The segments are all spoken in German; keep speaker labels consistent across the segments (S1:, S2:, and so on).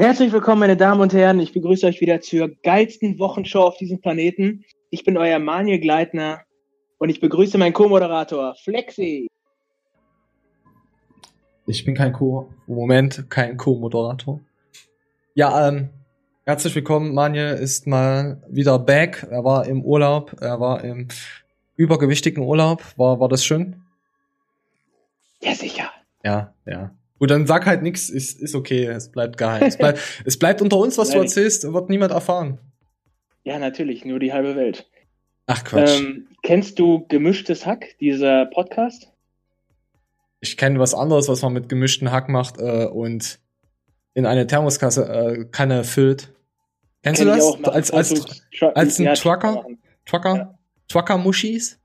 S1: Herzlich willkommen, meine Damen und Herren. Ich begrüße euch wieder zur geilsten Wochenshow auf diesem Planeten. Ich bin euer Manuel Gleitner und ich begrüße meinen Co-Moderator Flexi.
S2: Ich bin kein Co. Moment, kein Co-Moderator. Ja, ähm, herzlich willkommen. Manuel ist mal wieder back. Er war im Urlaub. Er war im übergewichtigen Urlaub. War, war das schön?
S1: Ja, sicher.
S2: Ja, ja. Gut, dann sag halt nichts, ist, ist okay, es bleibt geheim. Es, bleib, es bleibt unter uns, was du erzählst, wird niemand erfahren.
S1: Ja, natürlich, nur die halbe Welt.
S2: Ach Quatsch. Ähm,
S1: kennst du Gemischtes Hack, dieser Podcast?
S2: Ich kenne was anderes, was man mit gemischten Hack macht äh, und in eine Thermoskasse äh, Kanne füllt. Kennst Kenn du das? Als, als, als ein ja, Trucker? Trucker? Ja. Trucker-Muschis?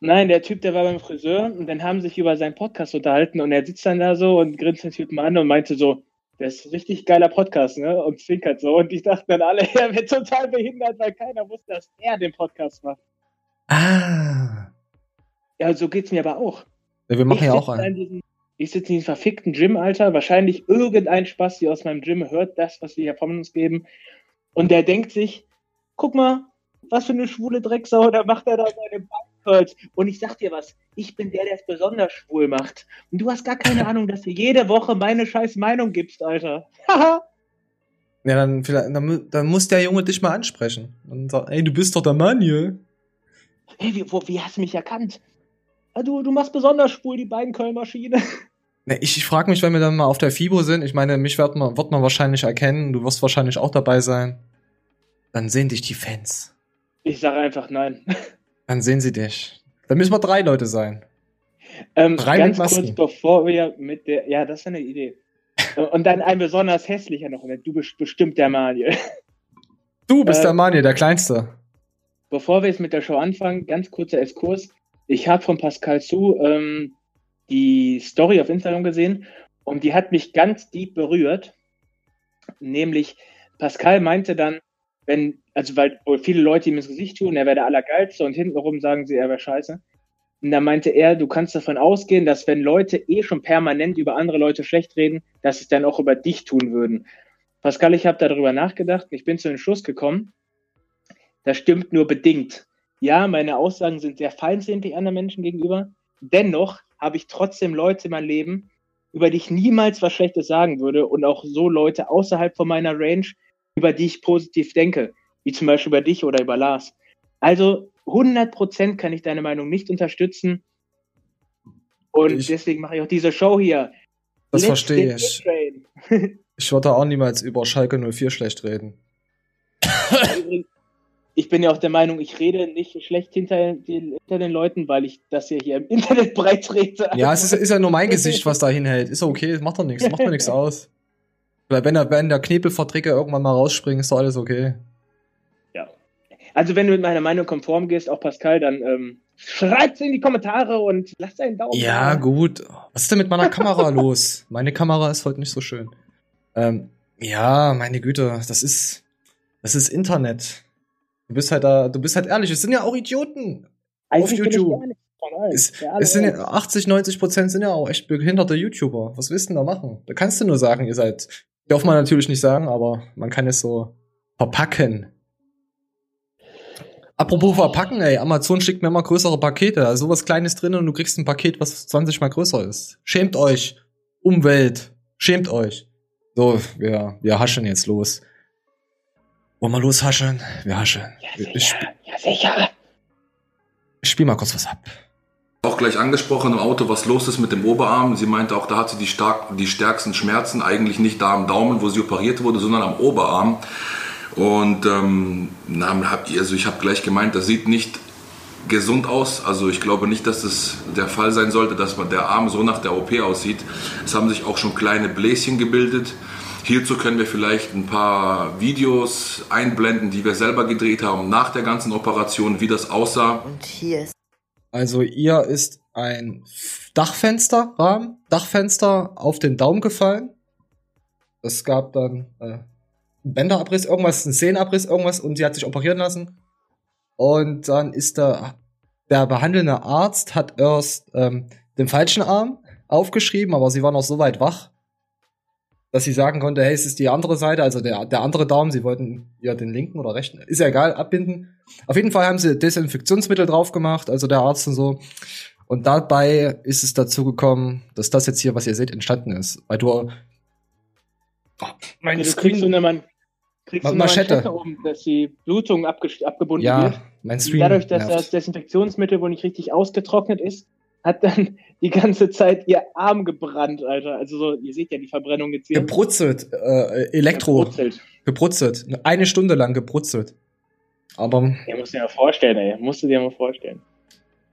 S1: Nein, der Typ, der war beim Friseur und dann haben sich über seinen Podcast unterhalten und er sitzt dann da so und grinst den Typen an und meinte so, das ist ein richtig geiler Podcast, ne? Und zwinkert so. Und ich dachte dann alle, er wird total behindert, weil keiner wusste, dass er den Podcast macht.
S2: Ah.
S1: Ja, so geht's mir aber auch.
S2: Ja, wir machen ich ja auch einen.
S1: ich sitze in diesem verfickten Gym, Alter. Wahrscheinlich irgendein Spaß hier aus meinem Gym hört das, was wir hier von uns geben. Und der denkt sich, guck mal, was für eine schwule Drecksau, da macht er da seine Beine Curls. Und ich sag dir was, ich bin der, der es besonders schwul macht. Und du hast gar keine Ahnung, dass du jede Woche meine scheiß Meinung gibst, Alter.
S2: Haha. ja, dann, vielleicht, dann, dann muss der Junge dich mal ansprechen. Und sagen, ey, du bist doch der Mann hier.
S1: Hey, wie, wo, wie hast du mich erkannt? Du, du machst besonders schwul die beiden Köln-Maschine.
S2: Ich, ich frage mich, wenn wir dann mal auf der FIBO sind, ich meine, mich wird man, wird man wahrscheinlich erkennen, du wirst wahrscheinlich auch dabei sein. Dann sehen dich die Fans.
S1: Ich sage einfach nein.
S2: Dann sehen sie dich. Dann müssen wir drei Leute sein.
S1: Ähm, drei ganz kurz bevor wir mit der, ja, das ist eine Idee. Und dann ein besonders hässlicher noch. Du bist bestimmt der Maniel.
S2: Du bist äh, der Maniel, der Kleinste.
S1: Bevor wir jetzt mit der Show anfangen, ganz kurzer Exkurs. Ich habe von Pascal Su ähm, die Story auf Instagram gesehen und die hat mich ganz deep berührt. Nämlich, Pascal meinte dann, wenn, also weil viele Leute ihm ins Gesicht tun, er wäre der Allergeilste und hintenrum sagen sie, er wäre scheiße. Und da meinte er, du kannst davon ausgehen, dass wenn Leute eh schon permanent über andere Leute schlecht reden, dass sie dann auch über dich tun würden. Pascal, ich habe darüber nachgedacht und ich bin zu dem Schluss gekommen, das stimmt nur bedingt. Ja, meine Aussagen sind sehr feindselig anderen Menschen gegenüber. Dennoch habe ich trotzdem Leute in meinem Leben, über die ich niemals was Schlechtes sagen würde und auch so Leute außerhalb von meiner Range, über die ich positiv denke, wie zum Beispiel über dich oder über Lars. Also 100% kann ich deine Meinung nicht unterstützen. Und ich, deswegen mache ich auch diese Show hier.
S2: Das Let's verstehe ich. ich würde auch niemals über Schalke 04 schlecht reden.
S1: ich bin ja auch der Meinung, ich rede nicht schlecht hinter den, hinter den Leuten, weil ich das ja hier im Internet breit trete.
S2: Ja, es ist, ist ja nur mein Gesicht, was da hinhält. Ist okay, macht doch nichts, macht doch nichts aus. Weil wenn der, wenn der Knebelverträger irgendwann mal rausspringt, ist doch alles okay.
S1: Ja. Also wenn du mit meiner Meinung konform gehst, auch Pascal, dann ähm, schreibt's in die Kommentare und lass einen Daumen.
S2: Ja, da. gut. Was ist denn mit meiner Kamera los? Meine Kamera ist heute nicht so schön. Ähm, ja, meine Güte, das ist, das ist Internet. Du bist halt da, du bist halt ehrlich. Es sind ja auch Idioten Eigentlich auf YouTube. Es, es sind ja 80, 90 Prozent sind ja auch echt behinderte YouTuber. Was willst du denn da machen? Da kannst du nur sagen, ihr seid Darf man natürlich nicht sagen, aber man kann es so verpacken. Apropos verpacken, ey, Amazon schickt mir immer größere Pakete. Also sowas Kleines drin und du kriegst ein Paket, was 20 mal größer ist. Schämt euch. Umwelt. Schämt euch. So, wir, wir haschen jetzt los. Wollen wir loshaschen? Wir haschen.
S1: Ja, sicher. Ich, ja, sicher.
S2: Ich spiel mal kurz was ab
S3: auch gleich angesprochen im Auto, was los ist mit dem Oberarm. Sie meinte auch, da hat sie die, stark, die stärksten Schmerzen, eigentlich nicht da am Daumen, wo sie operiert wurde, sondern am Oberarm. Und ähm, na, also ich habe gleich gemeint, das sieht nicht gesund aus. Also ich glaube nicht, dass das der Fall sein sollte, dass man der Arm so nach der OP aussieht. Es haben sich auch schon kleine Bläschen gebildet. Hierzu können wir vielleicht ein paar Videos einblenden, die wir selber gedreht haben nach der ganzen Operation, wie das aussah.
S2: Und hier ist also ihr ist ein Dachfensterrahmen, Dachfenster auf den Daumen gefallen. Es gab dann äh, Bänderabriss, irgendwas, einen Sehnenabriss, irgendwas und sie hat sich operieren lassen. Und dann ist der, der behandelnde Arzt hat erst ähm, den falschen Arm aufgeschrieben, aber sie war noch so weit wach. Dass sie sagen konnte, hey, es ist die andere Seite, also der, der andere Daumen, sie wollten ja den linken oder rechten, ist ja egal, abbinden. Auf jeden Fall haben sie Desinfektionsmittel drauf gemacht, also der Arzt und so. Und dabei ist es dazu gekommen, dass das jetzt hier, was ihr seht, entstanden ist. Weil du. Oh,
S1: mein du kriegst so eine, man, kriegst
S2: Ma
S1: eine
S2: Manschette.
S1: Manschette um, dass die Blutung abge abgebunden
S2: ja,
S1: wird.
S2: mein Stream.
S1: Dadurch, dass
S2: nervt.
S1: das Desinfektionsmittel wohl nicht richtig ausgetrocknet ist, hat dann die ganze Zeit ihr Arm gebrannt, Alter. Also so, ihr seht ja die Verbrennung jetzt hier.
S2: gebrutzelt, äh, Elektro,
S1: Gebrutzelt.
S2: gebrutzelt. Eine Stunde lang gebrutzelt. Aber
S1: Ja, musst du dir mal vorstellen, ey. Musst du dir mal vorstellen.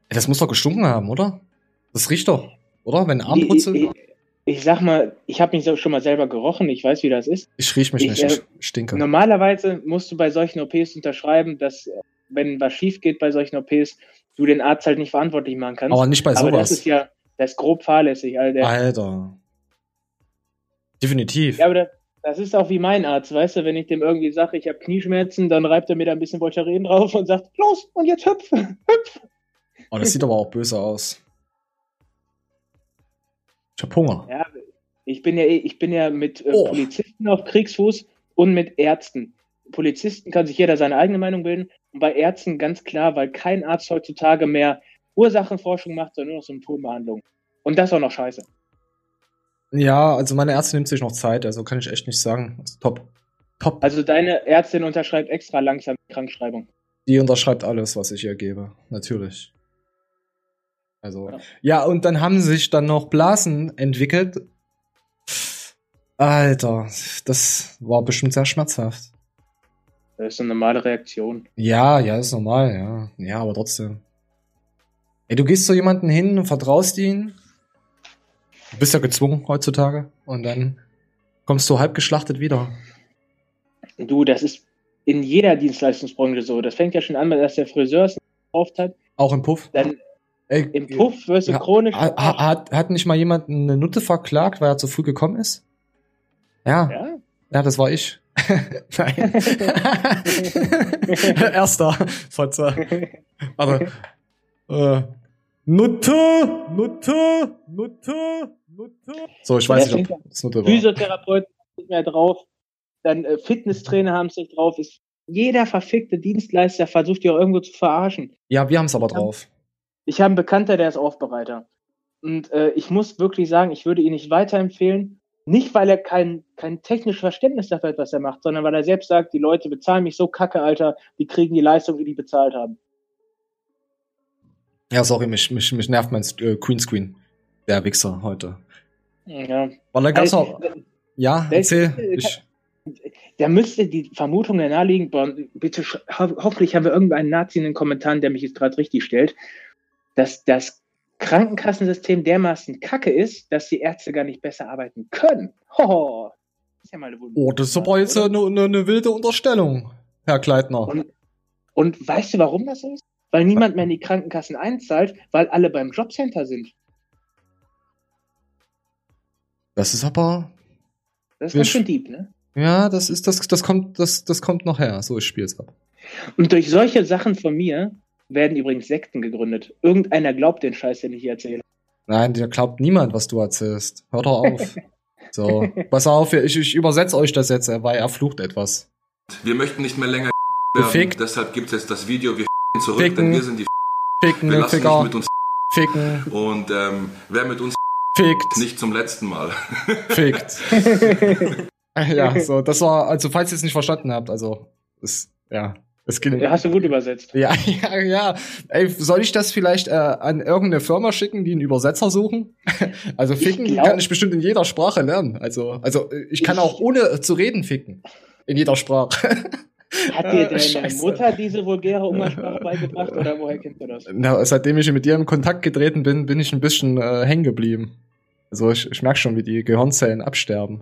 S2: das muss doch gestunken haben, oder? Das riecht doch, oder? Wenn Arm
S1: Ich,
S2: brutzelt.
S1: ich, ich sag mal, ich habe mich schon mal selber gerochen, ich weiß, wie das ist.
S2: Ich riech mich
S1: ich,
S2: nicht,
S1: äh,
S2: ich stinke.
S1: Normalerweise musst du bei solchen OPs unterschreiben, dass, äh, wenn was schief geht bei solchen OPs, du den Arzt halt nicht verantwortlich machen kannst.
S2: Aber nicht bei
S1: Aber das
S2: sowas.
S1: ist ja, das ist grob fahrlässig, Alter.
S2: Alter. Definitiv.
S1: Ja, aber das, das ist auch wie mein Arzt, weißt du, wenn ich dem irgendwie sage, ich habe Knieschmerzen, dann reibt er mir da ein bisschen Voltaren drauf und sagt, los, und jetzt hüpf, hüpf.
S2: Oh, das sieht aber auch böse aus. Ich hab Hunger.
S1: Ja, ich bin ja, ich bin ja mit äh,
S2: Oh.
S1: Polizisten auf Kriegsfuß und mit Ärzten. Polizisten kann sich jeder seine eigene Meinung bilden und bei Ärzten ganz klar, weil kein Arzt heutzutage mehr Ursachenforschung macht, sondern nur noch Symptombehandlung. Und das auch noch scheiße.
S2: Ja, also meine Ärztin nimmt sich noch Zeit, also kann ich echt nicht sagen. Ist top. Top.
S1: Also deine Ärztin unterschreibt extra langsam die Krankschreibung.
S2: Die unterschreibt alles, was ich ihr gebe. Natürlich. Also.
S1: Ja.
S2: Ja, und dann haben sich dann noch Blasen entwickelt. Alter, das war bestimmt sehr schmerzhaft.
S1: Das ist eine normale Reaktion.
S2: Ja, ja, ist normal, ja. Ja, aber trotzdem. Ey, du gehst zu jemanden hin und vertraust ihn. Du bist ja gezwungen heutzutage. Und dann kommst du halb geschlachtet wieder.
S1: Du, das ist in jeder Dienstleistungsbranche so. Das fängt ja schon an, dass der Friseur es gekauft hat.
S2: Auch im Puff.
S1: Dann
S2: Ey,
S1: im Puff wirst du
S2: Ja,
S1: chronisch.
S2: ha- ha- hat, hat nicht mal jemand eine Nutte verklagt, weil er zu früh gekommen ist? Ja, ja,
S1: ja?
S2: das war ich. Nein. Erster. Fotze. Aber äh, Nutte, Nutte, Nutte, Nutte. So, ich weiß nicht, ob das Nutte war.
S1: Physiotherapeuten nicht mehr drauf. Dann äh, Fitnesstrainer haben es nicht drauf. Ist, jeder verfickte Dienstleister versucht ja irgendwo zu verarschen.
S2: Ja, wir haben es aber drauf.
S1: Ich habe einen Bekannter, der ist Aufbereiter. Und äh, ich muss wirklich sagen, ich würde ihn nicht weiterempfehlen. Nicht, weil er kein, kein technisches Verständnis dafür hat, was er macht, sondern weil er selbst sagt, die Leute bezahlen mich so kacke, Alter, die kriegen die Leistung, wie die bezahlt haben.
S2: Ja, sorry, mich, mich, mich nervt mein äh, Queenscreen. Der Wichser heute.
S1: Ja.
S2: Weil da gab's
S1: Also,
S2: noch. Ja,
S1: der-
S2: erzähl.
S1: der-
S2: Ich,
S1: Da müsste die Vermutung ja naheliegen, bitte, ho hoffentlich haben wir irgendeinen Nazi in den Kommentaren, der mich jetzt gerade richtig stellt, dass das Krankenkassensystem dermaßen kacke ist, dass die Ärzte gar nicht besser arbeiten können. Hoho. Ist ja mal eine Wunder.
S2: oh, das ist aber jetzt eine, eine, eine wilde Unterstellung, Herr Kleitner.
S1: Und, und weißt du, warum das so ist? Weil niemand mehr in die Krankenkassen einzahlt, weil alle beim Jobcenter sind.
S2: Das ist aber.
S1: Das ist ganz
S2: sch-
S1: schön deep, ne?
S2: Ja, das ist, das, das kommt, das, das kommt noch her. So, ich spiel's ab.
S1: Und durch solche Sachen von mir werden übrigens Sekten gegründet. Irgendeiner glaubt den Scheiß, den ich hier erzähle.
S2: Nein, dir glaubt niemand, was du erzählst. Hör doch auf. so, pass auf, ich, ich übersetze euch das jetzt, weil er flucht etwas.
S3: Wir möchten nicht mehr länger werden.
S2: Gefickt.
S3: Deshalb gibt es jetzt das Video, wir zurück,
S2: Ficken.
S3: denn wir sind die
S2: Ficken,
S3: Wir lassen
S2: Ficker,
S3: nicht mit uns
S2: ficken,
S3: und ähm, wer mit uns
S2: fickt,
S3: nicht zum letzten Mal.
S2: fickt. ja, so, das war, also falls ihr es nicht verstanden habt, also, ist, ja, es geht.
S1: Ja, Hast du gut übersetzt.
S2: Ja, ja, ja. Ey, soll ich das vielleicht äh, an irgendeine Firma schicken, die einen Übersetzer suchen? also ficken
S1: glaub-
S2: kann ich bestimmt in jeder Sprache lernen. Also, also äh, ich kann
S1: Ich-
S2: auch ohne zu reden ficken. In jeder Sprache.
S1: Hat dir
S2: Äh,
S1: deine
S2: Scheiße.
S1: Mutter diese vulgäre Umgangssprache beigebracht oder woher kennst du das?
S2: Na, seitdem ich mit dir in Kontakt getreten bin, bin ich ein bisschen äh, hängen geblieben. Also ich, ich merke schon, wie die Gehirnzellen absterben.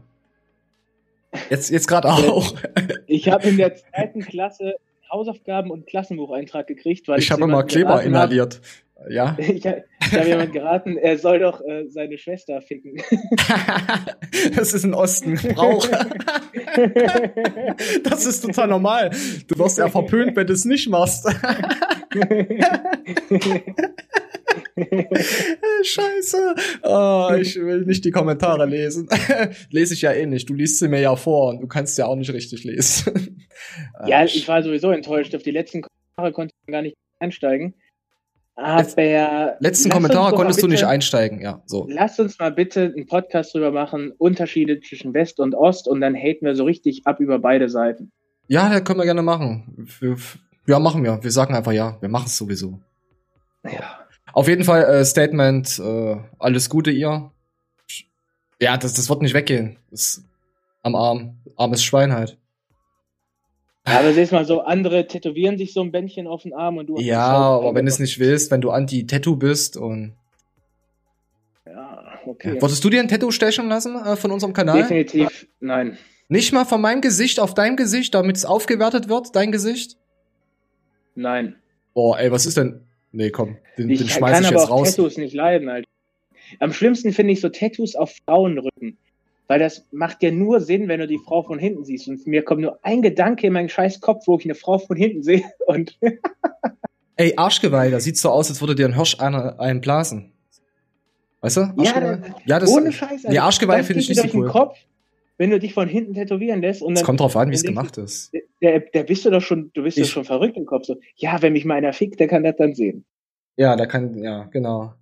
S2: Jetzt, jetzt gerade auch.
S1: Ich habe in der zweiten Klasse Hausaufgaben und Klassenbucheintrag gekriegt, weil
S2: Ich habe
S1: jemandem
S2: immer Kleber
S1: geraten hab-
S2: inhaliert. Ja.
S1: Ich habe hab jemand geraten, er soll doch äh, seine Schwester ficken.
S2: das ist ein Osten-Brauch. Das ist total normal. Du wirst ja verpönt, wenn du es nicht machst. Scheiße. Oh, ich will nicht die Kommentare lesen. Lese ich ja eh nicht. Du liest sie mir ja vor und du kannst ja auch nicht richtig lesen.
S1: ja, ich war sowieso enttäuscht. Auf die letzten Kommentare konnte ich gar nicht einsteigen. Aber
S2: letzten Kommentare konntest bitte, du nicht einsteigen, ja. So.
S1: Lass uns mal bitte einen Podcast drüber machen, Unterschiede zwischen West und Ost und dann haten wir so richtig ab über beide Seiten.
S2: Ja, das können wir gerne machen. Ja, machen wir. Wir sagen einfach ja, wir machen es sowieso. Ja. Auf jeden Fall äh, Statement, äh, alles Gute ihr. Ja, das, das wird nicht weggehen. Das, am Arm. Armes Schwein halt.
S1: Ja, aber siehst mal so, andere tätowieren sich so ein Bändchen auf den Arm und du.
S2: Ja, aber wenn du es nicht willst, wenn du anti-Tattoo bist und.
S1: Ja, okay.
S2: Wolltest du dir ein Tattoo stechen lassen äh, von unserem Kanal?
S1: Definitiv, nein.
S2: Nicht mal von meinem Gesicht auf deinem Gesicht, damit es aufgewertet wird, dein Gesicht?
S1: Nein.
S2: Boah, ey, was ist denn? Nee, komm,
S1: den, ich den schmeiß ich jetzt raus. Ich kann aber auch Tattoos nicht leiden, Alter. Am schlimmsten finde ich so Tattoos auf Frauenrücken. Weil das macht ja nur Sinn, wenn du die Frau von hinten siehst. Und mir kommt nur ein Gedanke in meinen scheiß Kopf, wo ich eine Frau von hinten sehe. Und
S2: Ey, Arschgeweih, das sieht so aus, als würde dir ein Hirsch einblasen. Weißt du?
S1: Ja, das, ja, das, ohne Scheiß.
S2: Nee, Arschgeweih finde ich nicht so cool.
S1: Kopf, wenn du dich von hinten tätowieren lässt. Und
S2: es kommt drauf an, wie es gemacht ist.
S1: Der, der bist du doch schon, du bist doch schon verrückt im Kopf. So, ja, wenn mich mal einer fickt, der kann das dann sehen.
S2: Ja, da kann, ja, genau.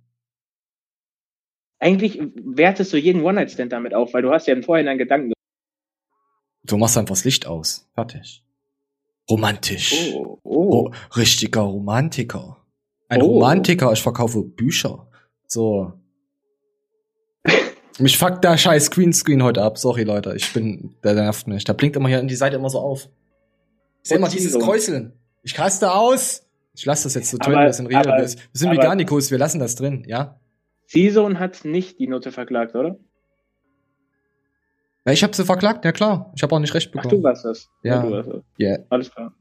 S1: Eigentlich wertest du jeden One-Night-Stand damit auf, weil du hast ja im Vorhinein Gedanken.
S2: Du machst einfach das Licht aus. Fertig. Romantisch. Oh, oh. oh richtiger Romantiker. Ein oh. Romantiker, ich verkaufe Bücher. So. Mich fuckt der scheiß Greenscreen heute ab. Sorry, Leute. Ich bin, der nervt mich. Da blinkt immer hier in die Seite immer so auf. Ich sehe immer dieses Kräuseln. Ich raste aus. Ich lasse das jetzt so drin, das in Real Wir sind aber, Veganikos, wir lassen das drin, ja?
S1: Season hat nicht die Note verklagt, oder?
S2: Ja, ich habe sie verklagt, ja klar. Ich habe auch nicht recht bekommen.
S1: Ach, du warst das.
S2: Ja. ja du warst das. Yeah.
S1: Alles klar.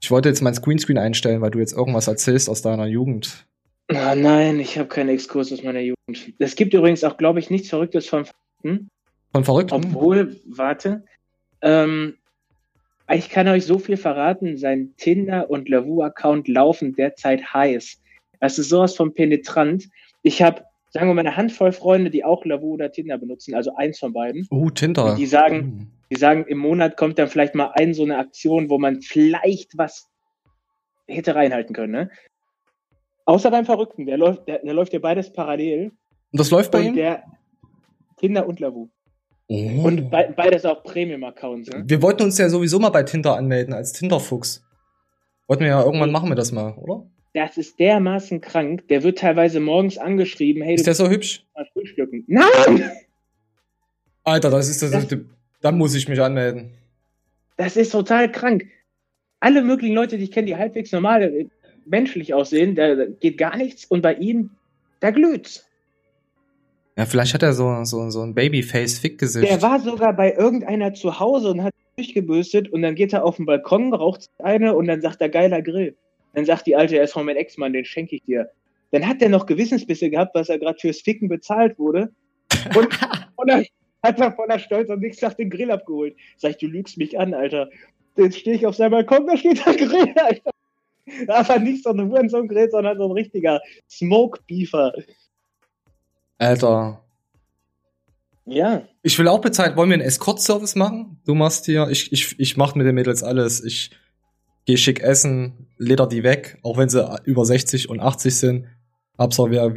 S2: Ich wollte jetzt mein Screenscreen einstellen, weil du jetzt irgendwas erzählst aus deiner Jugend.
S1: Ah, nein, ich habe keinen Exkurs aus meiner Jugend. Es gibt übrigens auch, glaube ich, nichts Verrücktes von Verrückten.
S2: Von Verrückten?
S1: Obwohl, warte. Ähm, ich kann euch so viel verraten, sein Tinder- und Lavu-Account laufen derzeit heiß. Das ist sowas von penetrant. Ich habe, sagen wir mal, eine Handvoll Freunde, die auch Lavu oder Tinder benutzen, also eins von beiden.
S2: Oh, uh, Tinder.
S1: Die sagen, mhm. die sagen, im Monat kommt dann vielleicht mal ein so eine Aktion, wo man vielleicht was hätte reinhalten können. Ne? Außer beim Verrückten, der läuft, der, der läuft ja beides parallel.
S2: Und das läuft bei und ihm?
S1: Der Tinder und Lavu. Oh. Und be beides auch Premium-Accounts. Ne?
S2: Wir wollten uns ja sowieso mal bei Tinder anmelden, als Tinderfuchs. Wollten wir ja irgendwann machen wir das mal, oder?
S1: Das ist dermaßen krank. Der wird teilweise morgens angeschrieben. Hey,
S2: ist der so hübsch?
S1: Frühstücken. Nein!
S2: Alter, das ist das. das dann muss ich mich anmelden.
S1: Das ist total krank. Alle möglichen Leute, die ich kenne, die halbwegs normal menschlich aussehen, da geht gar nichts. Und bei ihm, da glüht's.
S2: Ja, vielleicht hat er so, so, so ein Babyface-Fick-Gesicht.
S1: Der war sogar bei irgendeiner zu Hause und hat durchgebürstet und dann geht er auf den Balkon, raucht eine und dann sagt er, geiler Grill. Dann sagt die Alte, er ist von meinem Ex-Mann, den schenke ich dir. Dann hat er noch Gewissensbisse gehabt, was er gerade fürs Ficken bezahlt wurde. Und, und dann hat er voller Stolz am nächsten Tag den Grill abgeholt. Sag ich, du lügst mich an, Alter. Jetzt stehe ich auf seinem Balkon, da steht der Grill, Alter. Aber nicht so ein Hurensohn-Grill, sondern so ein richtiger Smoke-Beefer.
S2: Alter.
S1: Ja.
S2: Ich will auch bezahlt. Wollen wir einen Escort-Service machen? Du machst hier, ich, ich, ich mach mit den Mädels alles. Ich geh schick essen, leder die weg, auch wenn sie über 60 und 80 sind. Absolvier,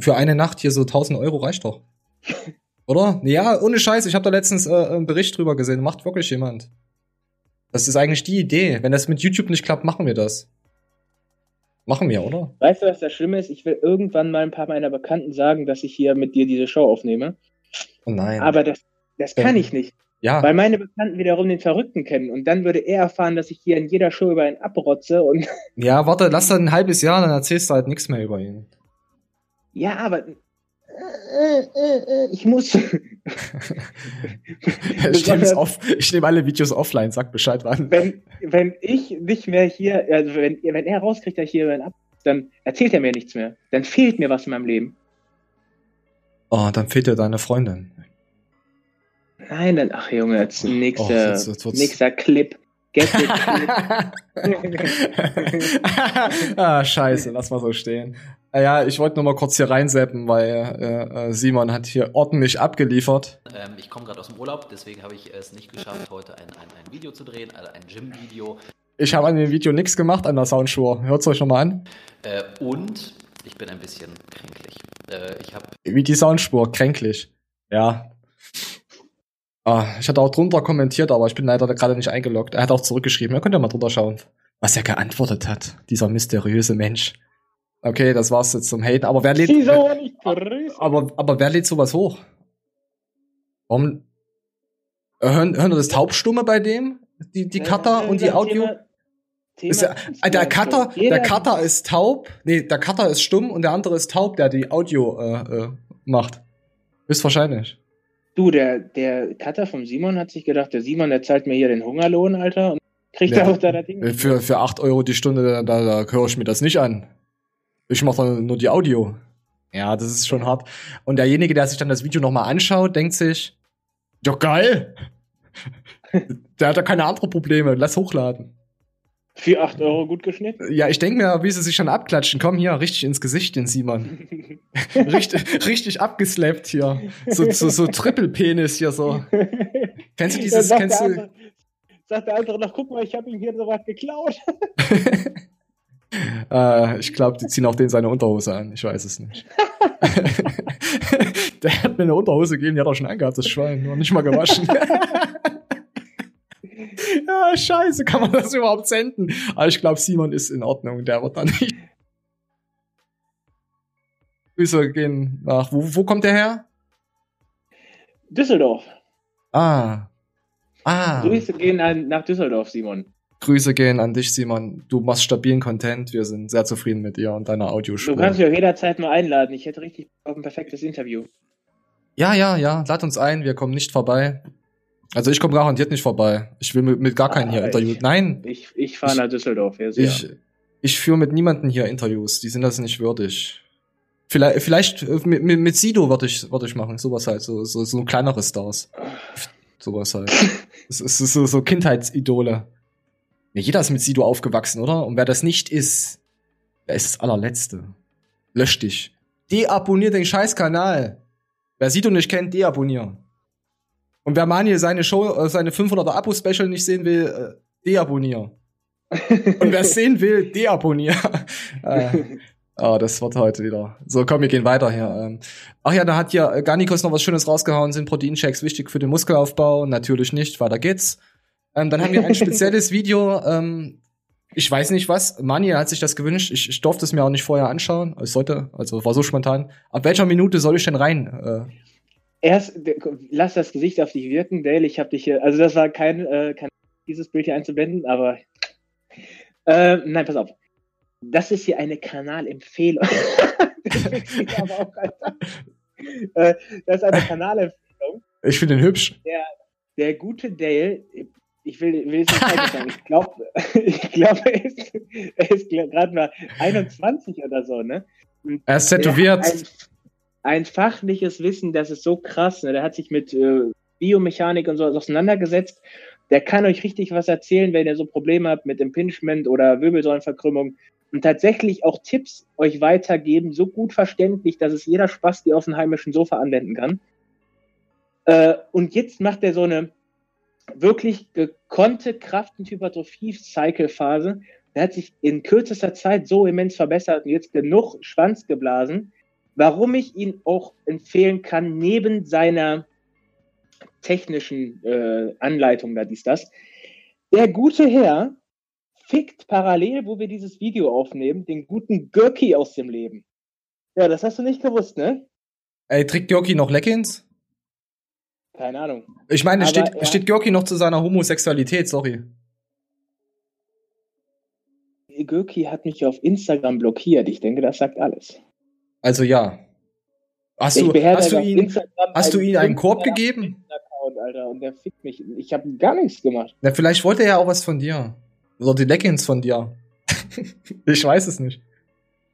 S2: für eine Nacht hier so 1000 Euro reicht doch. Oder? Ja, ohne Scheiß. Ich habe da letztens äh, einen Bericht drüber gesehen. Macht wirklich jemand. Das ist eigentlich die Idee. Wenn das mit YouTube nicht klappt, machen wir das. Machen wir, oder?
S1: Weißt du, was das Schlimme ist? Ich will irgendwann mal ein paar meiner Bekannten sagen, dass ich hier mit dir diese Show aufnehme.
S2: Oh nein.
S1: Aber das, das kann ich nicht.
S2: Ja.
S1: Weil meine Bekannten wiederum den Verrückten kennen. Und dann würde er erfahren, dass ich hier in jeder Show über ihn abrotze und.
S2: Ja, warte, lass dann ein halbes Jahr, dann erzählst du halt nichts mehr über ihn.
S1: Ja, aber ich muss.
S2: ich nehme off, ich nehme alle Videos offline, sag Bescheid wann.
S1: Wenn, wenn ich nicht mehr hier, also wenn, wenn er rauskriegt, dass ich hier ab, dann erzählt er mir nichts mehr. Dann fehlt mir was in meinem Leben.
S2: Oh, dann fehlt dir deine Freundin.
S1: Nein, dann, ach Junge, jetzt nächster, oh, jetzt, jetzt nächster Clip. Gag
S2: ah, scheiße, lass mal so stehen. Äh, Ja, ich wollte nur mal kurz hier reinseppen, weil äh, äh, Simon hat hier ordentlich abgeliefert.
S4: Ähm, ich komme gerade aus dem Urlaub, deswegen habe ich es nicht geschafft, heute ein, ein, ein Video zu drehen, also ein Gym-Video.
S2: Ich habe an dem Video nichts gemacht an der Soundspur. Hört's euch nochmal an.
S4: Äh, und ich bin ein bisschen kränklich. Äh, ich habe
S2: Wie die Soundspur, kränklich. Ja. Ah, ich hatte auch drunter kommentiert, aber ich bin leider gerade nicht eingeloggt. Er hat auch zurückgeschrieben. Ihr könnt ja mal drunter schauen, was er geantwortet hat. Dieser mysteriöse Mensch. Okay, das war's jetzt zum Haten. Aber wer lädt, aber, aber wer lädt sowas hoch? Warum? Hören, hören wir das Taubstumme bei dem? Die, die Cutter und die Audio?
S1: Thema, Thema
S2: Ist der, äh, der Cutter, der Cutter ist taub. Nee, der Cutter ist stumm und der andere ist taub, der die Audio äh, äh, macht. Ist wahrscheinlich.
S1: Du, der, der Cutter vom Simon hat sich gedacht, der Simon, der zahlt mir hier den Hungerlohn, Alter, und kriegt
S2: Ja.
S1: er auch da das Ding.
S2: Äh, Für, für 8 Euro die Stunde, da, da, da höre ich mir das nicht an. Ich mache dann nur die Audio. Ja, das ist schon hart. Und derjenige, der sich dann das Video nochmal anschaut, denkt sich, ja geil. der hat ja keine anderen Probleme. Lass hochladen.
S1: Für 8 Euro gut geschnitten.
S2: Ja, ich denke mir, wie sie sich schon abklatschen. Komm hier, richtig ins Gesicht, den Simon. richtig, richtig abgeslappt hier. So, so, so Triple-Penis hier so. Kennst du dieses,
S1: sagt
S2: kennst
S1: der
S2: du,
S1: andere- Sagt der andere noch, guck mal, ich habe ihm hier so was geklaut.
S2: Äh, ich glaube, die ziehen auch den seine Unterhose an. Ich weiß es nicht. Der hat mir eine Unterhose gegeben, die hat er schon angehabt, das Schwein. Noch nicht mal gewaschen. ja, scheiße, kann man das überhaupt senden? Aber ich glaube, Simon ist in Ordnung. Der wird dann nicht. Grüße gehen nach. Wo, wo kommt der her?
S1: Düsseldorf.
S2: Ah. Ah.
S1: Grüße gehen an, nach Düsseldorf, Simon.
S2: Grüße gehen an dich, Simon. Du machst stabilen Content. Wir sind sehr zufrieden mit dir und deiner
S1: Du
S2: Audiospur.
S1: kannst mich auch jederzeit mal einladen. Ich hätte richtig auf ein perfektes Interview.
S2: Ja, ja, ja, lad uns ein, wir kommen nicht vorbei. Also ich komme garantiert nicht vorbei. Ich will mit, mit gar keinen hier
S1: Ah,
S2: Interviews.
S1: ich-
S2: Nein,
S1: Ich, ich fahre nach Düsseldorf. Ja,
S2: ich, ich führe mit niemanden hier Interviews. Die sind das nicht würdig. Vielleicht, vielleicht äh, mit, mit, mit Sido würde ich, würde ich machen. Sowas halt. So, so, so kleinere Stars. Sowas halt. Es ist so, so Kindheitsidole. Ja, jeder ist mit Sido aufgewachsen, oder? Und wer das nicht ist, der ist das allerletzte. Lösch dich. Deabonnier den Scheißkanal. Wer Sido nicht kennt, deabonnieren. Und wer Manuel seine Show, äh, seine 500er Abo-Special nicht sehen will, äh, deabonnier. Und wer es sehen will, deabonnier. äh, oh, das wird heute wieder. So, komm, wir gehen weiter hier. Ähm, ach ja, da hat äh, Garnikos noch was Schönes rausgehauen. Sind Proteinchecks wichtig für den Muskelaufbau? Natürlich nicht. Weiter geht's. Ähm, dann haben wir ein spezielles Video. Ähm, ich weiß nicht was. Manuel hat sich das gewünscht. Ich, ich durfte es mir auch nicht vorher anschauen. Ich sollte, also war so spontan. Ab welcher Minute soll ich denn rein? Äh,
S1: Erst, der- lass das Gesicht auf dich wirken, Dale. Ich habe dich hier, also das war kein, äh, kein dieses Bild hier einzublenden, aber äh, nein, pass auf. Das ist hier eine Kanalempfehlung. äh, das ist eine Kanalempfehlung.
S2: ich finde den hübsch.
S1: Der gute Dale, ich will, will jetzt nicht falsch sagen, ich glaube, ich glaub, er ist, er ist gerade mal 21 oder so, ne? Und
S2: Er ist
S1: der
S2: tätowiert.
S1: Ein fachliches Wissen, das ist so krass. Ne? Der hat sich mit äh, Biomechanik und so auseinandergesetzt. Der kann euch richtig was erzählen, wenn ihr so Probleme habt mit Impingement oder Wirbelsäulenverkrümmung. Und tatsächlich auch Tipps euch weitergeben, so gut verständlich, dass es jeder Spaß, die auf dem heimischen Sofa anwenden kann. Äh, und jetzt macht er so eine wirklich gekonnte Kraft- und Hypertrophie-Cycle-Phase. Der hat sich in kürzester Zeit so immens verbessert und jetzt genug Schwanz geblasen, warum ich ihn auch empfehlen kann, neben seiner technischen äh, Anleitung, da dies, das. Der gute Herr fickt parallel, wo wir dieses Video aufnehmen, den guten Gürki aus dem Leben. Ja, das hast du nicht gewusst, ne?
S2: Ey, trägt Görki noch Leggings?
S1: Keine Ahnung.
S2: Ich meine,
S1: Aber
S2: steht,
S1: er-
S2: steht Görki noch zu seiner Homosexualität, sorry.
S1: Gürki hat mich auf Instagram blockiert. Ich denke, das sagt alles.
S2: Also ja. Hast du, hast du ihn, hast du ihm einen Korb
S1: 500
S2: gegeben?
S1: Alter, und der fickt mich. Ich habe gar nichts gemacht.
S2: Na, vielleicht wollte er ja auch was von dir. Oder die Leggings von dir. ich weiß es nicht.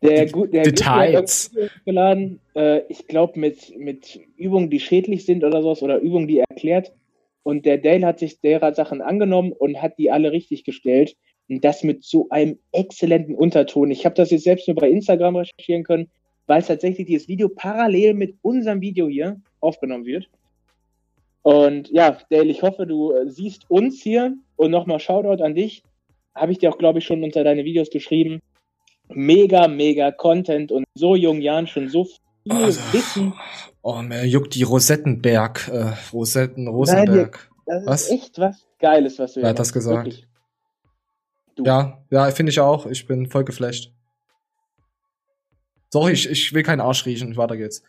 S1: Der,
S2: Die-
S1: der
S2: Details.
S1: Geladen, äh, ich glaube mit, mit Übungen, die schädlich sind oder sowas, oder Übungen, die er erklärt. und der Dale hat sich derer Sachen angenommen und hat die alle richtig gestellt. Und das mit so einem exzellenten Unterton. Ich habe das jetzt selbst nur bei Instagram recherchieren können, weil tatsächlich dieses Video parallel mit unserem Video hier aufgenommen wird. Und ja, Dale, ich hoffe, du äh, siehst uns hier und nochmal Shoutout an dich. Habe ich dir auch, glaube ich, schon unter deine Videos geschrieben. Mega, mega Content und so jungen Jahren schon so viel
S2: Also,
S1: Wissen.
S2: Oh, mir juckt die Rosettenberg, äh, Rosetten, Rosenberg.
S1: Das
S2: Was?
S1: ist echt was Geiles, was du
S2: Wer
S1: hier
S2: hat das gesagt?
S1: wirklich. Du.
S2: Ja, ja, finde ich auch. Ich bin voll geflasht. Sorry, ich, ich will keinen Arsch riechen. Weiter geht's.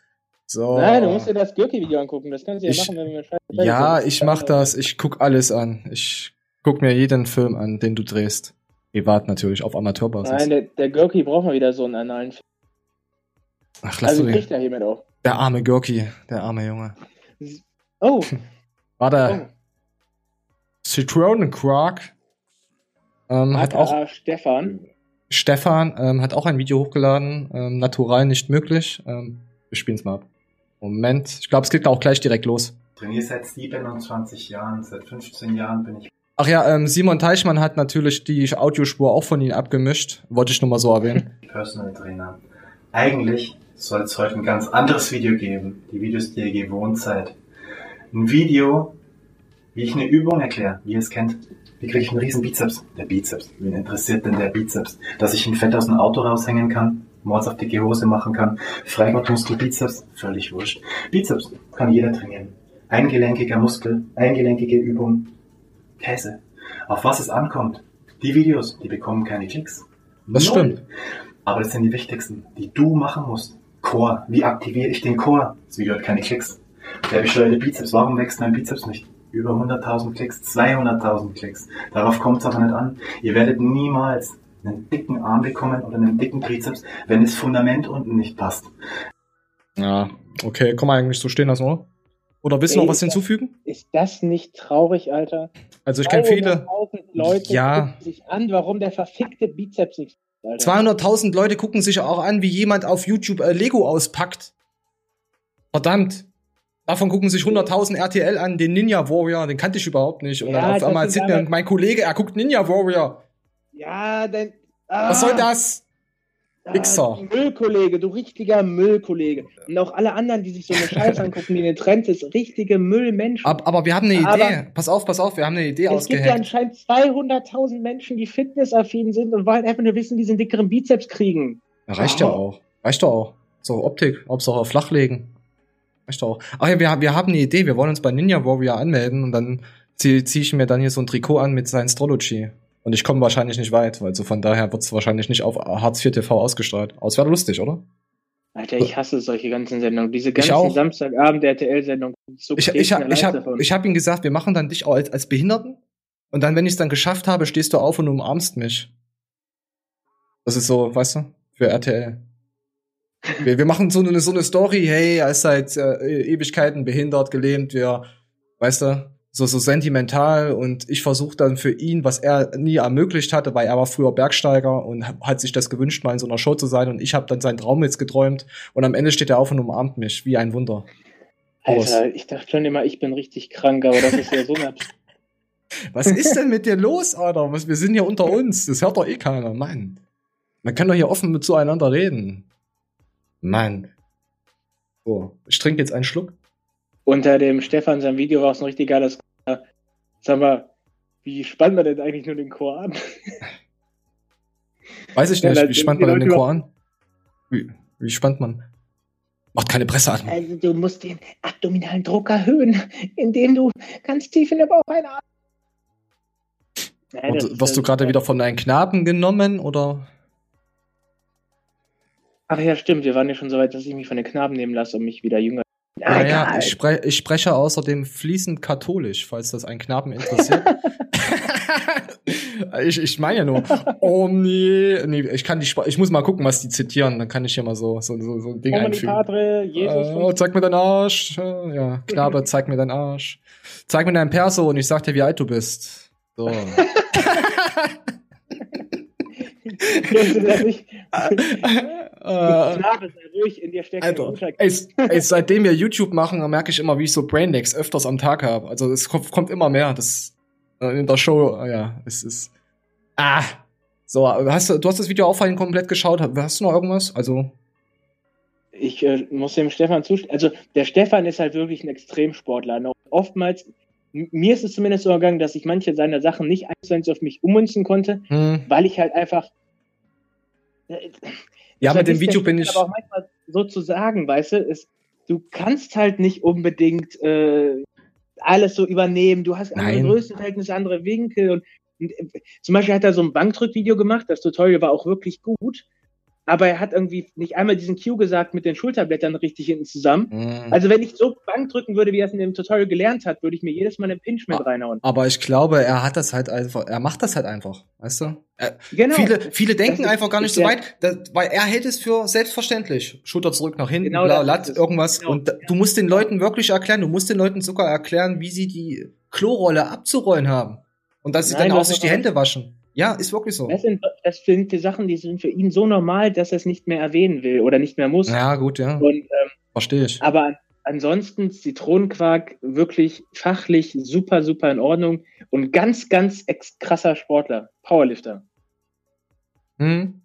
S2: So.
S1: Nein, du musst dir das Gürki-Video angucken. Das kannst du ja
S2: Ich-
S1: machen, wenn wir scheiße
S2: Ja,
S1: fertig
S2: ich
S1: sind.
S2: mach das. Ich guck alles an. Ich guck mir jeden Film an, den du drehst. Privat natürlich, auf Amateurbasis.
S1: Nein, der, der Gürki braucht mal wieder so einen analen Film.
S2: Ach, lass
S1: Also
S2: du
S1: kriegt er hiermit auch.
S2: Der arme Görki, der arme Junge.
S1: Oh,
S2: War
S1: oh.
S2: der Citronencrock. Ähm, hat auch
S1: AKA Stefan.
S2: Stefan ähm, hat auch ein Video hochgeladen. Ähm, natural nicht möglich. Ähm, wir spielen's mal ab. Moment. Ich glaube, es geht auch gleich direkt los.
S5: trainiere seit 27 Jahren, seit 15 Jahren bin ich
S2: Ach ja, ähm, Simon Teichmann hat natürlich die Audiospur auch von ihm abgemischt. Wollte ich nur mal so erwähnen.
S5: Personal Trainer. Eigentlich soll es heute ein ganz anderes Video geben. Die Videos, die ihr gewohnt seid. Ein Video, wie ich eine Übung erkläre, wie ihr es kennt. Wie kriege ich einen riesen Bizeps? Der Bizeps. Wen interessiert denn der Bizeps? Dass ich ein Fett aus dem Auto raushängen kann, Mords auf dicke Hose machen kann, Freigottmuskel Bizeps, völlig wurscht. Bizeps kann jeder trainieren. Eingelenkiger Muskel, eingelenkige Übung, Käse. Auf was es ankommt. Die Videos, die bekommen keine Klicks.
S2: Das
S5: Null.
S2: stimmt.
S5: Aber das sind die wichtigsten, die du machen musst. Core. Wie aktiviere ich den Core? Das Video hat keine Klicks. Der bescheuerte Bizeps. Warum wächst mein Bizeps nicht? Über 100.000 Klicks, 200.000 Klicks. Darauf kommt es aber nicht an. Ihr werdet niemals einen dicken Arm bekommen oder einen dicken Trizeps, wenn das Fundament unten nicht passt.
S2: Ja, okay, kann man eigentlich so stehen lassen, oder? Oder willst du noch was hinzufügen?
S1: Ist das nicht traurig, Alter?
S2: Also ich kenne viele.
S1: 200.000 Leute
S2: Ja.
S1: gucken sich an, warum der verfickte Bizeps nicht Alter.
S2: 200.000 Leute gucken sich auch an, wie jemand auf YouTube äh, Lego auspackt. Verdammt. Davon gucken sich 100.000 RTL an, den Ninja Warrior, den kannte ich überhaupt nicht. Und
S1: Ja,
S2: dann auf einmal sieht mir
S1: aber-
S2: mein Kollege, er guckt Ninja Warrior.
S1: Ja, denn. Ah,
S2: Was soll das?
S1: ah,
S2: Wichser.
S1: Müllkollege, du richtiger Müllkollege. Und auch alle anderen, die sich so eine Scheiße angucken, die in den Trends ist, richtige Müllmenschen.
S2: Ab, aber wir haben eine
S1: Aber-
S2: Idee. Pass auf, pass auf, wir haben eine Idee
S1: es gibt ja anscheinend 200.000 Menschen, die fitnessaffin sind und wollen einfach nur wissen, wie sie einen dickeren Bizeps kriegen.
S2: Ja, reicht ja
S1: Oh.
S2: auch. Reicht doch auch. So, Optik, Hauptsache flachlegen. Reicht doch auch. Ach ja, wir, wir haben eine Idee. Wir wollen uns bei Ninja Warrior anmelden und dann ziehe zieh ich mir dann hier so ein Trikot an mit Science-Astrology. Und ich komme wahrscheinlich nicht weit, weil so von daher wird es wahrscheinlich nicht auf Hartz IV TV ausgestrahlt. Aber es wäre lustig, oder?
S1: Alter, ich hasse solche ganzen Sendungen. Diese ganzen. Samstagabend-RTL-Sendungen. So
S2: Ich, ich, hab- ich habe ich hab ihm gesagt, wir machen dann dich auch als, als Behinderten. Und dann, wenn ich es dann geschafft habe, stehst du auf und umarmst mich. Das ist so, weißt du, für RTL. Wir, wir machen so eine, so eine Story, hey, er ist seit äh, Ewigkeiten behindert, gelähmt, wir, weißt du, so, so sentimental und ich versuche dann für ihn, was er nie ermöglicht hatte, weil er war früher Bergsteiger und hat- sich das gewünscht, mal in so einer Show zu sein und ich habe dann seinen Traum jetzt geträumt und am Ende steht er auf und umarmt mich, wie ein Wunder.
S1: Alter, ich dachte schon immer, ich bin richtig krank, aber das ist ja so eine
S2: Was ist denn mit dir los, Alter? Was, wir sind hier unter uns. Das hört doch eh keiner. Mann. Man kann doch hier offen mit zueinander reden. Mann. So, ich trinke jetzt einen Schluck.
S1: Unter dem Stefan sein Video war es ein richtig geiles. Sag mal, wie spannt man denn eigentlich nur den Chor an?
S2: Weiß ich nicht, wie spannt man denn den Chor an? Wie, wie spannt man? Macht keine Presseatmung.
S1: Also du musst den abdominalen Druck erhöhen, indem du ganz tief in den Bauch einatmest.
S2: Und
S1: ist
S2: wirst du gerade wieder von einem Knaben genommen oder?
S1: Ach ja, stimmt. Wir waren ja schon so weit, dass ich mich von den Knaben nehmen lasse, um mich wieder jünger. Ah,
S2: Naja,
S1: egal.
S2: ich, spre ich spreche außerdem fließend katholisch, falls das einen Knaben interessiert. ich, ich meine ja nur, oh nee, nee, ich kann die ich muss mal gucken, was die zitieren, dann kann ich hier mal so, so, so, so ein Ding
S1: Omni
S2: einfügen.
S1: Padre, Jesus.
S2: Oh, zeig mir deinen Arsch. Äh, Ja, Knabe, zeig mir deinen Arsch. Zeig mir deinen Perso und ich sag dir, wie alt du bist. So.
S1: sei ruhig, in dir steckt ein
S2: Alter, ey, ey, seitdem wir YouTube machen, merke ich immer, wie ich so Braindex öfters am Tag habe. Also es kommt, kommt immer mehr. Das äh, in der Show, äh, ja, es ist. Ah. So, hast du, du hast das Video auch vorhin komplett geschaut. Hast du noch irgendwas? Also.
S1: Ich äh, muss dem Stefan zustimmen. Also der Stefan ist halt wirklich ein Extremsportler. Und oftmals, m- mir ist es zumindest so ergangen, dass ich manche seiner Sachen nicht eins zu eins auf mich ummünzen konnte,
S2: Hm.
S1: weil ich halt einfach.
S2: Ja, mit dem Video bin ich.
S1: Aber auch manchmal so zu sagen, weißt du, es, du kannst halt nicht unbedingt äh, alles so übernehmen. Du hast andere
S2: Nein.
S1: Größenverhältnisse, andere Winkel. Und, und äh, zum Beispiel hat er so ein Bankdrückvideo gemacht. Das Tutorial war auch wirklich gut. Aber er hat irgendwie nicht einmal diesen Cue gesagt mit den Schulterblättern richtig hinten zusammen.
S2: Hm.
S1: Also wenn ich so Bank drücken würde, wie er es in dem Tutorial gelernt hat, würde ich mir jedes Mal einen Pinch mit reinhauen.
S2: Aber ich glaube, er hat das halt einfach, er macht das halt einfach, weißt du? Er,
S1: Genau.
S2: Viele, viele denken
S1: ist-
S2: einfach gar nicht so weit, da, weil er hält es für selbstverständlich. Schulter zurück nach hinten,
S1: Genau
S2: bla,
S1: das
S2: lat, irgendwas.
S1: Genau.
S2: Und da- du musst den Leuten wirklich erklären, du musst den Leuten sogar erklären, wie sie die Klorolle abzurollen haben. Und dass sie
S1: Nein,
S2: dann auch
S1: das
S2: sich die Hände waschen. Ja, ist wirklich so.
S1: Das sind, das sind die Sachen, die sind für ihn so normal, dass er es nicht mehr erwähnen will oder nicht mehr muss.
S2: Ja, gut, ja.
S1: Und, ähm,
S2: Verstehe ich.
S1: aber an- ansonsten Zitronenquark wirklich fachlich super, super in Ordnung und ganz, ganz ex krasser Sportler, Powerlifter.
S2: Hm.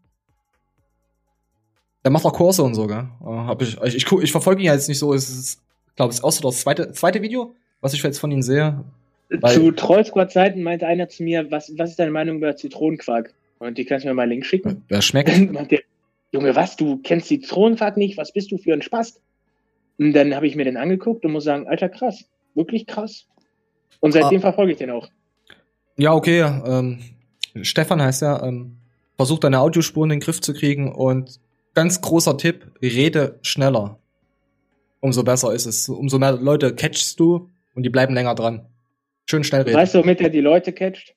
S2: Der macht auch Kurse und so, gell? Äh, ich, ich, ich, ich verfolge ihn ja jetzt nicht so. Es ist, glaube ich, außer das zweite, zweite Video, was ich jetzt von ihm sehe. Weil-
S1: Zu Troll Squad Zeiten meinte einer zu mir, was, was ist deine Meinung über Zitronenquark? Und die kannst du mir mal einen Link schicken.
S2: Wer schmeckt?
S1: Dann meinte er, Junge, was, du kennst Zitronenquark nicht? Was bist du für ein Spast? Und dann habe ich mir den angeguckt und muss sagen, alter, krass. Wirklich krass. Und seitdem
S2: Ah.
S1: verfolge ich den auch.
S2: Ja, okay. Ähm, Stefan heißt er. Ähm, versucht deine Audiospuren in den Griff zu kriegen und ganz großer Tipp: Rede schneller. Umso besser ist es. Umso mehr Leute catchst du und die bleiben länger dran. Schön schnell reden.
S1: Weißt du, womit er die Leute catcht?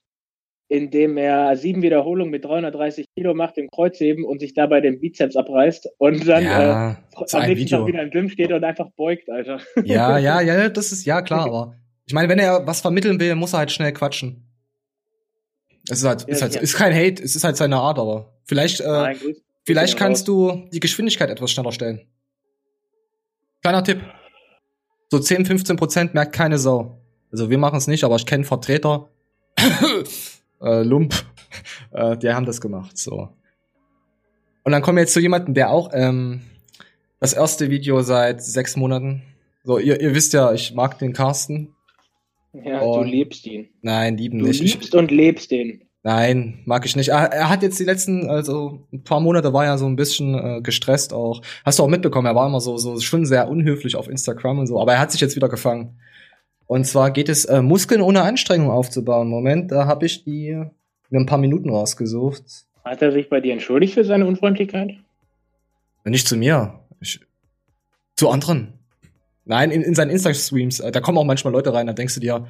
S1: Indem er sieben Wiederholungen mit 330 Kilo macht im Kreuzheben und sich dabei den Bizeps abreißt und dann
S2: ja,
S1: äh, am nächsten Tag wieder im Gym steht und einfach beugt, Alter.
S2: Ja, ja, ja, das ist ja klar, aber ich meine, wenn er was vermitteln will, muss er halt schnell quatschen. Es ist halt, ist halt,
S1: ja.
S2: ist kein Hate, es ist halt seine Art, aber vielleicht, äh,
S1: Nein,
S2: vielleicht kannst du die Geschwindigkeit etwas schneller stellen. Kleiner Tipp. So 10, 15 Prozent merkt keine Sau. Also wir machen es nicht, aber ich kenne Vertreter, äh, Lump, äh, die haben das gemacht, so. Und dann kommen wir jetzt zu jemandem, der auch, ähm, das erste Video seit sechs Monaten. So, ihr, ihr wisst ja, ich mag den Carsten.
S1: Ja,
S2: Und-
S1: du liebst ihn.
S2: Nein, lieben
S1: Du
S2: nicht. Ich,
S1: liebst und lebst den.
S2: nein, mag ich nicht. Er, er hat jetzt die letzten, also ein paar Monate war er so ein bisschen äh, gestresst auch. Hast du auch mitbekommen, er war immer so, so schon sehr unhöflich auf Instagram und so, aber er hat sich jetzt wieder gefangen. Und zwar geht es, äh, Muskeln ohne Anstrengung aufzubauen. Moment, da habe ich die mir ein paar Minuten rausgesucht.
S1: Hat er sich bei dir entschuldigt für seine Unfreundlichkeit?
S2: Nicht zu mir. Ich, zu anderen. Nein, in, in seinen Insta-Streams. äh, Da kommen auch manchmal Leute rein, da denkst du dir,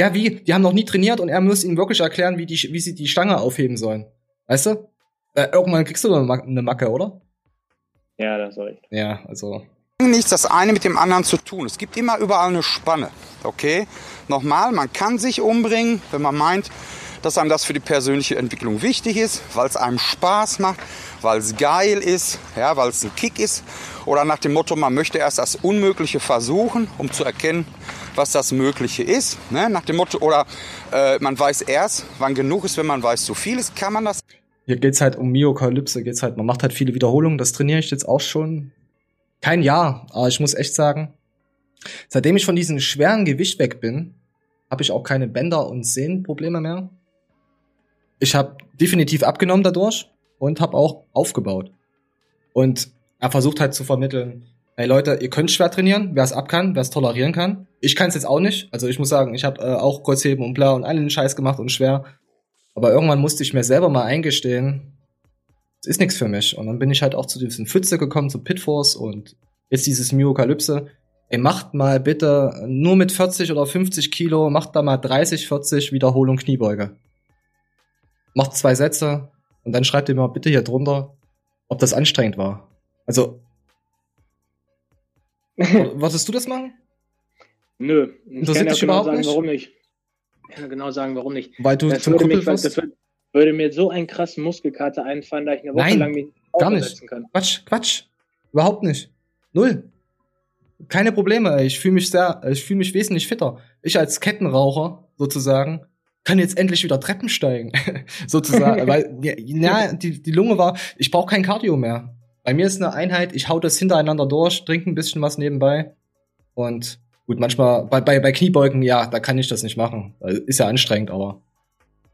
S2: ja, wie? Die haben noch nie trainiert und er muss ihnen wirklich erklären, wie, die, wie sie die Stange aufheben sollen. Weißt du? Äh, irgendwann kriegst du eine, Ma- eine Macke, oder?
S1: Ja, das soll ich.
S2: Ja, also.
S6: Nichts das eine mit dem anderen zu tun. Es gibt immer überall eine Spanne. Okay? Nochmal, man kann sich umbringen, wenn man meint, dass einem das für die persönliche Entwicklung wichtig ist, weil es einem Spaß macht, weil es geil ist, ja, weil es ein Kick ist. Oder nach dem Motto, man möchte erst das Unmögliche versuchen, um zu erkennen, was das Mögliche ist. Ne? Nach dem Motto, oder äh, man weiß erst, wann genug ist, wenn man weiß, zu viel ist, kann man das
S2: Hier geht's halt um Myokalypse, geht's halt, man macht halt viele Wiederholungen, das trainiere ich jetzt auch schon kein Jahr, aber ich muss echt sagen, seitdem ich von diesem schweren Gewicht weg bin, habe ich auch keine Bänder- und Sehnenprobleme mehr. Ich habe definitiv abgenommen dadurch und habe auch aufgebaut. Und er versucht halt zu vermitteln, hey Leute, ihr könnt schwer trainieren, wer es ab kann, wer es tolerieren kann. Ich kann es jetzt auch nicht. Also ich muss sagen, ich habe äh, auch Kreuzheben und bla und allen Scheiß gemacht und schwer. Aber irgendwann musste ich mir selber mal eingestehen, es ist nichts für mich. Und dann bin ich halt auch zu diesem Pfütze gekommen, zu Pitforce und jetzt dieses Myokalypse. Ey, macht mal bitte nur mit 40 oder 50 Kilo, macht da mal 30, 40 Wiederholung Kniebeuge. Macht zwei Sätze und dann schreibt ihr mal bitte hier drunter, ob das anstrengend war. Also, wolltest du das machen?
S1: Nö. Ich
S2: Interessiert
S1: kann ja
S2: dich
S1: genau
S2: überhaupt
S1: sagen,
S2: nicht?
S1: warum nicht. Ich kann genau sagen, warum nicht.
S2: Weil du
S1: Das
S2: zum Kumpel
S1: mich, das, würde, würde mir so einen krassen Muskelkater einfallen, da ich eine Woche
S2: Nein,
S1: lang mich
S2: gar nicht.
S1: kann.
S2: Quatsch, Quatsch. Überhaupt nicht. Null. Keine Probleme. ey. Ich fühle mich sehr, ich fühle mich wesentlich fitter. Ich als Kettenraucher sozusagen kann jetzt endlich wieder Treppen steigen, sozusagen, weil ja, ja, die die Lunge war. Ich brauche kein Cardio mehr. Bei mir ist eine Einheit. Ich hau das hintereinander durch, trinke ein bisschen was nebenbei und gut. Manchmal bei bei bei Kniebeugen, ja, da kann ich das nicht machen. Ist ja anstrengend, aber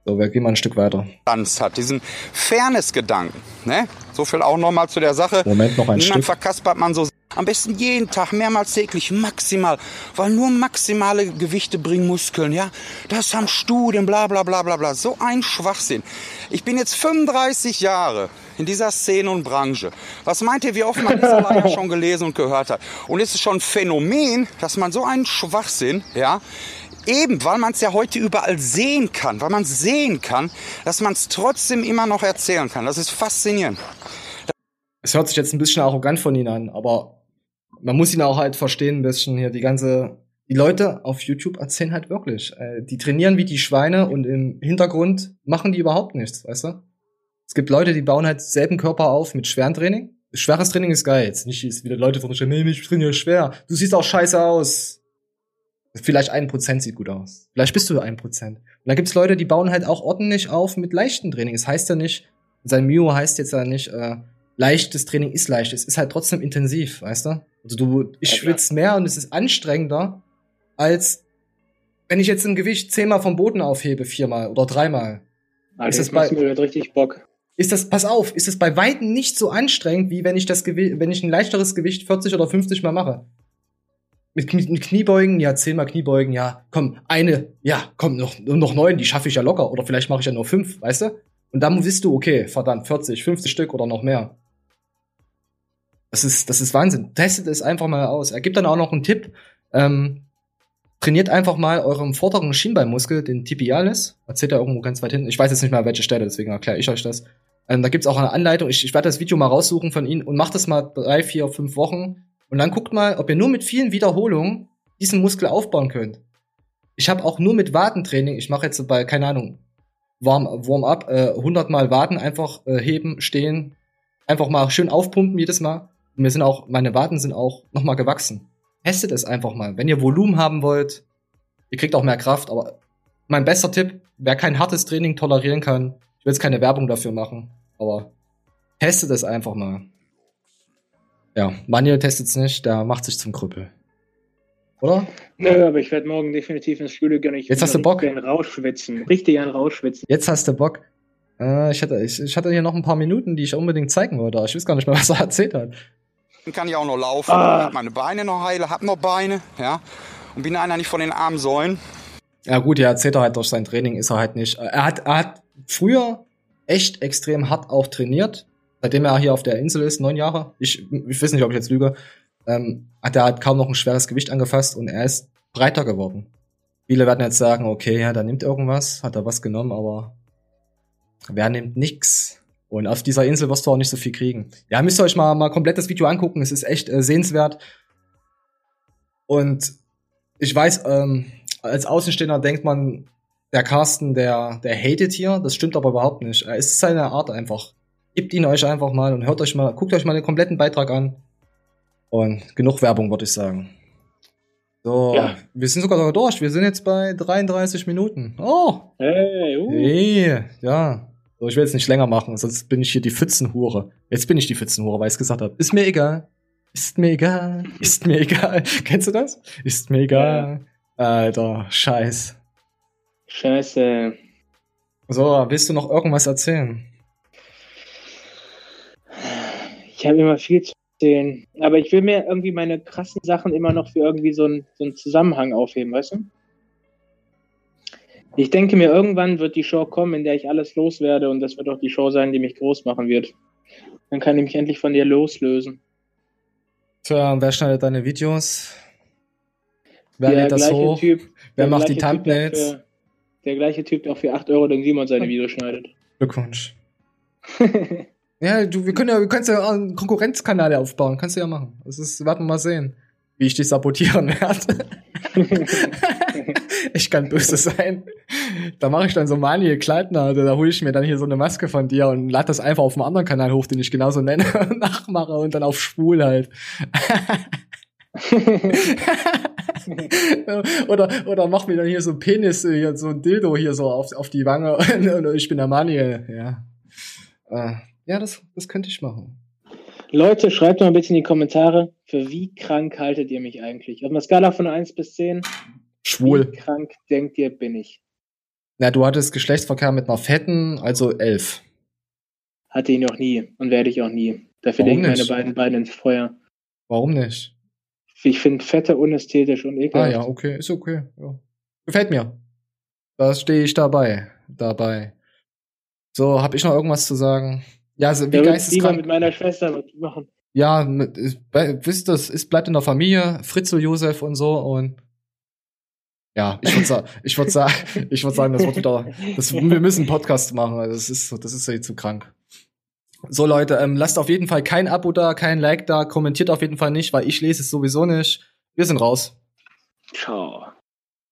S2: so, wir gehen mal ein Stück weiter.
S6: Hat, diesen Fairness-Gedanken. Ne? So viel auch nochmal zu der Sache.
S2: Moment, noch ein
S6: Niemand
S2: Stück.
S6: verkaspert man so. Am besten jeden Tag, mehrmals täglich, maximal. Weil nur maximale Gewichte bringen Muskeln, ja. Das haben Studien, bla bla bla bla bla. So ein Schwachsinn. Ich bin jetzt 35 Jahre in dieser Szene und Branche. Was meint ihr, wie oft man diese Leier schon gelesen und gehört hat? Und es ist schon ein Phänomen, dass man so einen Schwachsinn, ja, Eben, weil man es ja heute überall sehen kann, weil man es sehen kann, dass man es trotzdem immer noch erzählen kann. Das ist faszinierend.
S2: es hört sich jetzt ein bisschen arrogant von ihnen an, aber man muss ihn auch halt verstehen, ein bisschen hier die ganze, die Leute auf YouTube erzählen halt wirklich. Äh, die trainieren wie die Schweine und im Hintergrund machen die überhaupt nichts, weißt du? Es gibt Leute, die bauen halt selben Körper auf mit schweren Training. Schweres Training ist geil. Jetzt nicht ist wieder Leute von nee, ich trainiere schwer. Du siehst auch scheiße aus. Vielleicht ein Prozent sieht gut aus. Vielleicht bist du ein Prozent. Und dann gibt's Leute, die bauen halt auch ordentlich auf mit leichten Training. Es heißt ja nicht, sein Mio heißt jetzt ja nicht, äh, leichtes Training ist leicht. Es ist halt trotzdem intensiv, weißt du? Also du, ich
S1: Ja,
S2: schwitze mehr und es ist anstrengender, als wenn ich jetzt ein Gewicht zehnmal vom Boden aufhebe, viermal oder dreimal.
S1: Also
S2: Ist
S1: das
S2: das bei-
S1: mir gerade richtig Bock.
S2: Ist das, pass auf, ist es bei Weitem nicht so anstrengend, wie wenn ich das Gewicht, wenn ich ein leichteres Gewicht 40 oder 50 mal mache. Mit, Knie, mit Kniebeugen, ja, zehnmal Kniebeugen, ja, komm, eine, ja, komm, noch, noch neun, die schaffe ich ja locker. Oder vielleicht mache ich ja nur fünf, weißt du? Und dann wisst du, okay, verdammt, 40, 50 Stück oder noch mehr. Das ist, das ist Wahnsinn. Testet es einfach mal aus. Er gibt dann auch noch einen Tipp. Ähm, trainiert einfach mal eurem vorderen Schienbeinmuskel, den Tibialis. Erzählt er irgendwo ganz weit hinten. Ich weiß jetzt nicht mehr, welche Stelle, deswegen erkläre ich euch das. Ähm, da gibt's auch eine Anleitung. Ich, ich werde das Video mal raussuchen von Ihnen und macht das mal drei, vier, fünf Wochen. Und dann guckt mal, ob ihr nur mit vielen Wiederholungen diesen Muskel aufbauen könnt. Ich habe auch nur mit Wadentraining, ich mache jetzt bei, keine Ahnung, Warm, Warm-up, äh, 100 Mal Waden, einfach äh, heben, stehen, einfach mal schön aufpumpen jedes Mal. Und mir sind auch, meine Waden sind auch nochmal gewachsen. Testet es einfach mal. Wenn ihr Volumen haben wollt, ihr kriegt auch mehr Kraft, aber mein bester Tipp, wer kein hartes Training tolerieren kann, ich will jetzt keine Werbung dafür machen, aber testet es einfach mal. Ja, Manuel testet's nicht, der macht sich zum Krüppel. Oder?
S1: Nö, aber ich werde morgen definitiv ins Studio gehen. Ich
S2: Jetzt hast du Bock?
S1: Einen rausschwitzen. Richtig einen rausschwitzen.
S2: Jetzt hast du Bock. Äh, ich, hatte, ich, ich hatte hier noch ein paar Minuten, die ich unbedingt zeigen wollte. aber Ich weiß gar nicht mehr, was er erzählt hat.
S6: Dann kann ich auch noch laufen,
S1: Ah.
S6: hab meine Beine noch heile, hab noch Beine, ja. Und bin einer nicht von den armen Säulen.
S2: Ja gut, ja, erzählt er halt durch sein Training, ist er halt nicht. Er hat, er hat früher echt extrem hart auch trainiert. Seitdem er hier auf der Insel ist, neun Jahre. Ich, ich weiß nicht, ob ich jetzt lüge. Ähm, hat er halt kaum noch ein schweres Gewicht angefasst und er ist breiter geworden. Viele werden jetzt sagen, okay, ja, da nimmt irgendwas, hat er was genommen, aber wer nimmt nix? Und auf dieser Insel wirst du auch nicht so viel kriegen. Ja, müsst ihr euch mal, mal komplett das Video angucken. Es ist echt äh, sehenswert. Und ich weiß, ähm, als Außenstehender denkt man, der Carsten, der, der hatet hier. Das stimmt aber überhaupt nicht. Es ist seine Art einfach. Gebt ihn euch einfach mal und hört euch mal, guckt euch mal den kompletten Beitrag an. Und genug Werbung, würde ich sagen. So,
S1: Ja.
S2: wir sind sogar durch. Wir sind jetzt bei 33 Minuten. Oh,
S1: Hey, uh.
S2: hey, ja. So, ich will jetzt nicht länger machen, sonst bin ich hier die Pfützenhure. Jetzt bin ich die Pfützenhure, weil ich es gesagt habe. Ist mir egal. Ist mir egal. Ist mir egal. Kennst du das? Ist mir egal. Alter, scheiß.
S1: Scheiße.
S2: So, willst du noch irgendwas erzählen?
S1: Ich habe immer viel zu erzählen. Aber ich will mir irgendwie meine krassen Sachen immer noch für irgendwie so einen, so einen Zusammenhang aufheben, weißt du? Ich denke mir, irgendwann wird die Show kommen, in der ich alles loswerde und das wird auch die Show sein, die mich groß machen wird. Dann kann ich mich endlich von dir loslösen.
S2: Tja, und wer schneidet deine Videos? Wer lädt das hoch?
S1: Typ,
S2: Wer macht die
S1: der
S2: Thumbnails?
S1: Der gleiche Typ, der auch für 8 Euro den Simon seine Videos schneidet.
S2: Glückwunsch. Ja, du, wir können ja, wir können ja einen Konkurrenzkanal aufbauen. Kannst du ja machen. Das ist, warten wir mal sehen, wie ich dich sabotieren werde. ich kann böse sein. da mache ich dann so Manuel Kleidner, da hole ich mir dann hier so eine Maske von dir und lade das einfach auf einem anderen Kanal hoch, den ich genauso nenne, nachmache und dann auf schwul halt. oder, oder mach mir dann hier so ein Penis, äh, hier, so ein Dildo hier so auf, auf die Wange und, ich bin der Manuel, ja. Ja, das, das könnte ich machen.
S1: Leute, schreibt mal ein bisschen in die Kommentare, für wie krank haltet ihr mich eigentlich? Auf einer Skala von 1 bis 10.
S2: Schwul.
S1: Wie krank denkt ihr, bin ich?
S2: Na, du hattest Geschlechtsverkehr mit einer Fetten, also 11.
S1: Hatte ich noch nie und werde ich auch nie. Dafür
S2: Warum
S1: lege ich meine
S2: nicht?
S1: beiden Beine ins Feuer.
S2: Warum nicht?
S1: Ich finde Fette unästhetisch und
S2: Ah
S1: ekelhaft.
S2: ja, okay, ist okay. Ja. Gefällt mir. Da stehe ich dabei. Dabei. So, hab ich noch irgendwas zu sagen? Ja, also, wie
S1: lieber mit
S2: geisteskrank.
S1: meiner Schwester machen.
S2: Ja, mit, wisst ihr, es ist, bleibt in der Familie, Fritzl Josef und so und ja, ich würde sagen, ich würde sagen, ich würde sagen, das wird wieder, das, wir müssen einen Podcast machen, also das ist, so- das ist ja zu krank. So Leute, ähm, lasst auf jeden Fall kein Abo da, kein Like da, kommentiert auf jeden Fall nicht, weil ich lese es sowieso nicht. Wir sind raus.
S1: Ciao.